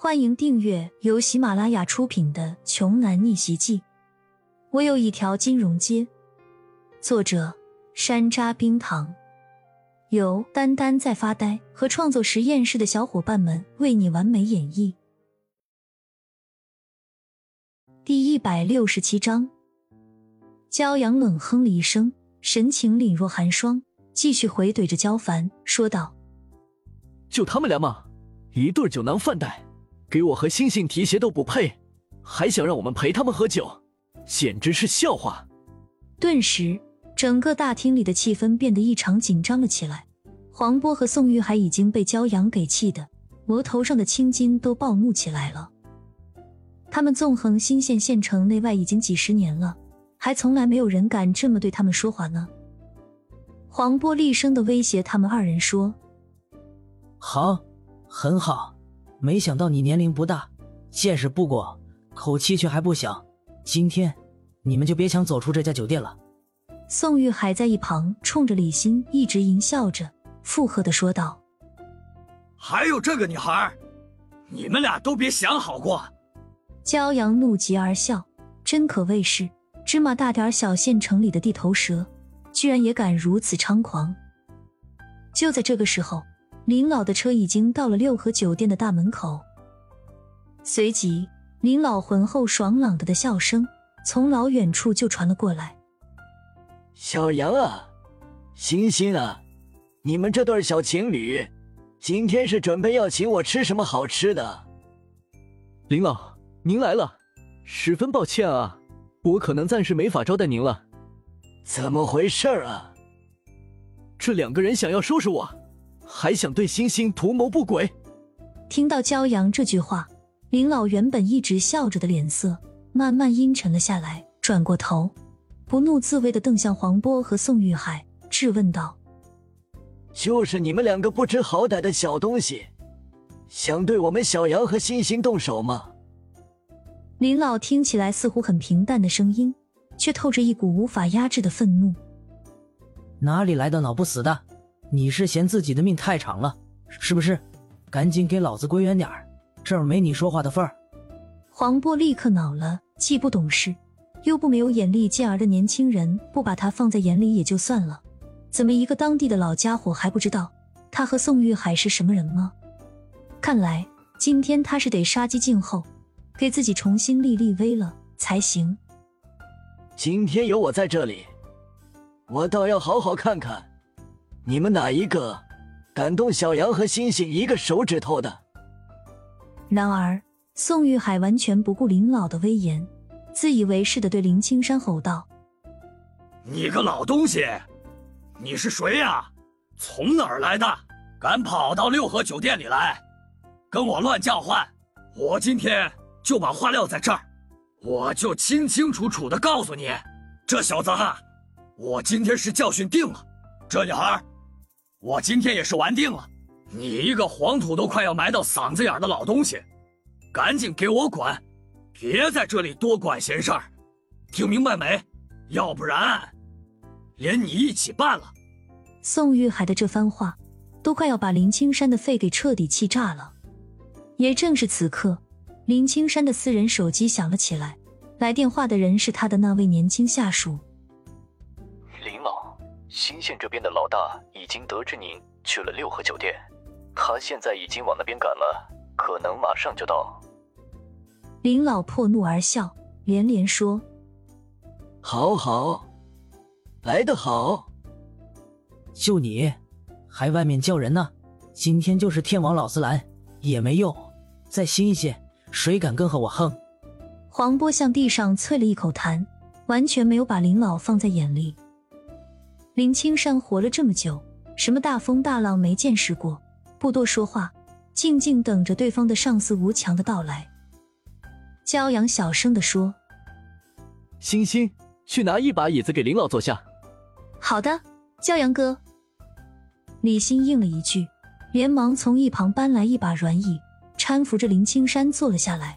欢迎订阅由喜马拉雅出品的《穷男逆袭记》。我有一条金融街。作者：山楂冰糖，由丹丹在发呆和创作实验室的小伙伴们为你完美演绎。第一百六十七章，骄阳冷哼了一声，神情凛若寒霜，继续回怼着焦凡说道：“就他们俩吗？一对酒囊饭袋。”给我和星星提鞋都不配，还想让我们陪他们喝酒，简直是笑话！顿时，整个大厅里的气氛变得异常紧张了起来。黄波和宋玉海已经被骄阳给气的，额头上的青筋都暴怒起来了。他们纵横新县县城内外已经几十年了，还从来没有人敢这么对他们说话呢。黄波厉声的威胁他们二人说：“好，很好。”没想到你年龄不大，见识不广，口气却还不小。今天你们就别想走出这家酒店了。宋玉还在一旁冲着李欣一直淫笑着，附和的说道：“还有这个女孩，你们俩都别想好过。”骄阳怒极而笑，真可谓是芝麻大点小县城里的地头蛇，居然也敢如此猖狂。就在这个时候。林老的车已经到了六合酒店的大门口，随即林老浑厚爽朗的的笑声从老远处就传了过来：“小杨啊，欣欣啊，你们这对小情侣，今天是准备要请我吃什么好吃的？”林老，您来了，十分抱歉啊，我可能暂时没法招待您了。怎么回事啊？这两个人想要收拾我。还想对星星图谋不轨？听到骄阳这句话，林老原本一直笑着的脸色慢慢阴沉了下来，转过头，不怒自威的瞪向黄波和宋玉海，质问道：“就是你们两个不知好歹的小东西，想对我们小杨和星星动手吗？”林老听起来似乎很平淡的声音，却透着一股无法压制的愤怒。哪里来的脑不死的？你是嫌自己的命太长了，是不是？赶紧给老子归远点儿，这儿没你说话的份儿。黄波立刻恼了，既不懂事，又不没有眼力见儿的年轻人，不把他放在眼里也就算了，怎么一个当地的老家伙还不知道他和宋玉海是什么人吗？看来今天他是得杀鸡儆猴，给自己重新立立威了才行。今天有我在这里，我倒要好好看看。你们哪一个敢动小杨和星星一个手指头的？然而，宋玉海完全不顾林老的威严，自以为是的对林青山吼道：“你个老东西，你是谁呀？从哪儿来的？敢跑到六合酒店里来，跟我乱叫唤！我今天就把话撂在这儿，我就清清楚楚的告诉你，这小子哈，我今天是教训定了。这女孩。”我今天也是玩定了，你一个黄土都快要埋到嗓子眼的老东西，赶紧给我滚，别在这里多管闲事儿，听明白没？要不然，连你一起办了。宋玉海的这番话，都快要把林青山的肺给彻底气炸了。也正是此刻，林青山的私人手机响了起来，来电话的人是他的那位年轻下属。新县这边的老大已经得知您去了六合酒店，他现在已经往那边赶了，可能马上就到。林老破怒而笑，连连说：“好好，来得好。就你，还外面叫人呢？今天就是天王老子来也没用，再新县谁敢跟和我横？”黄波向地上啐了一口痰，完全没有把林老放在眼里。林青山活了这么久，什么大风大浪没见识过，不多说话，静静等着对方的上司吴强的到来。骄阳小声的说：“星星，去拿一把椅子给林老坐下。”“好的，骄阳哥。”李欣应了一句，连忙从一旁搬来一把软椅，搀扶着林青山坐了下来。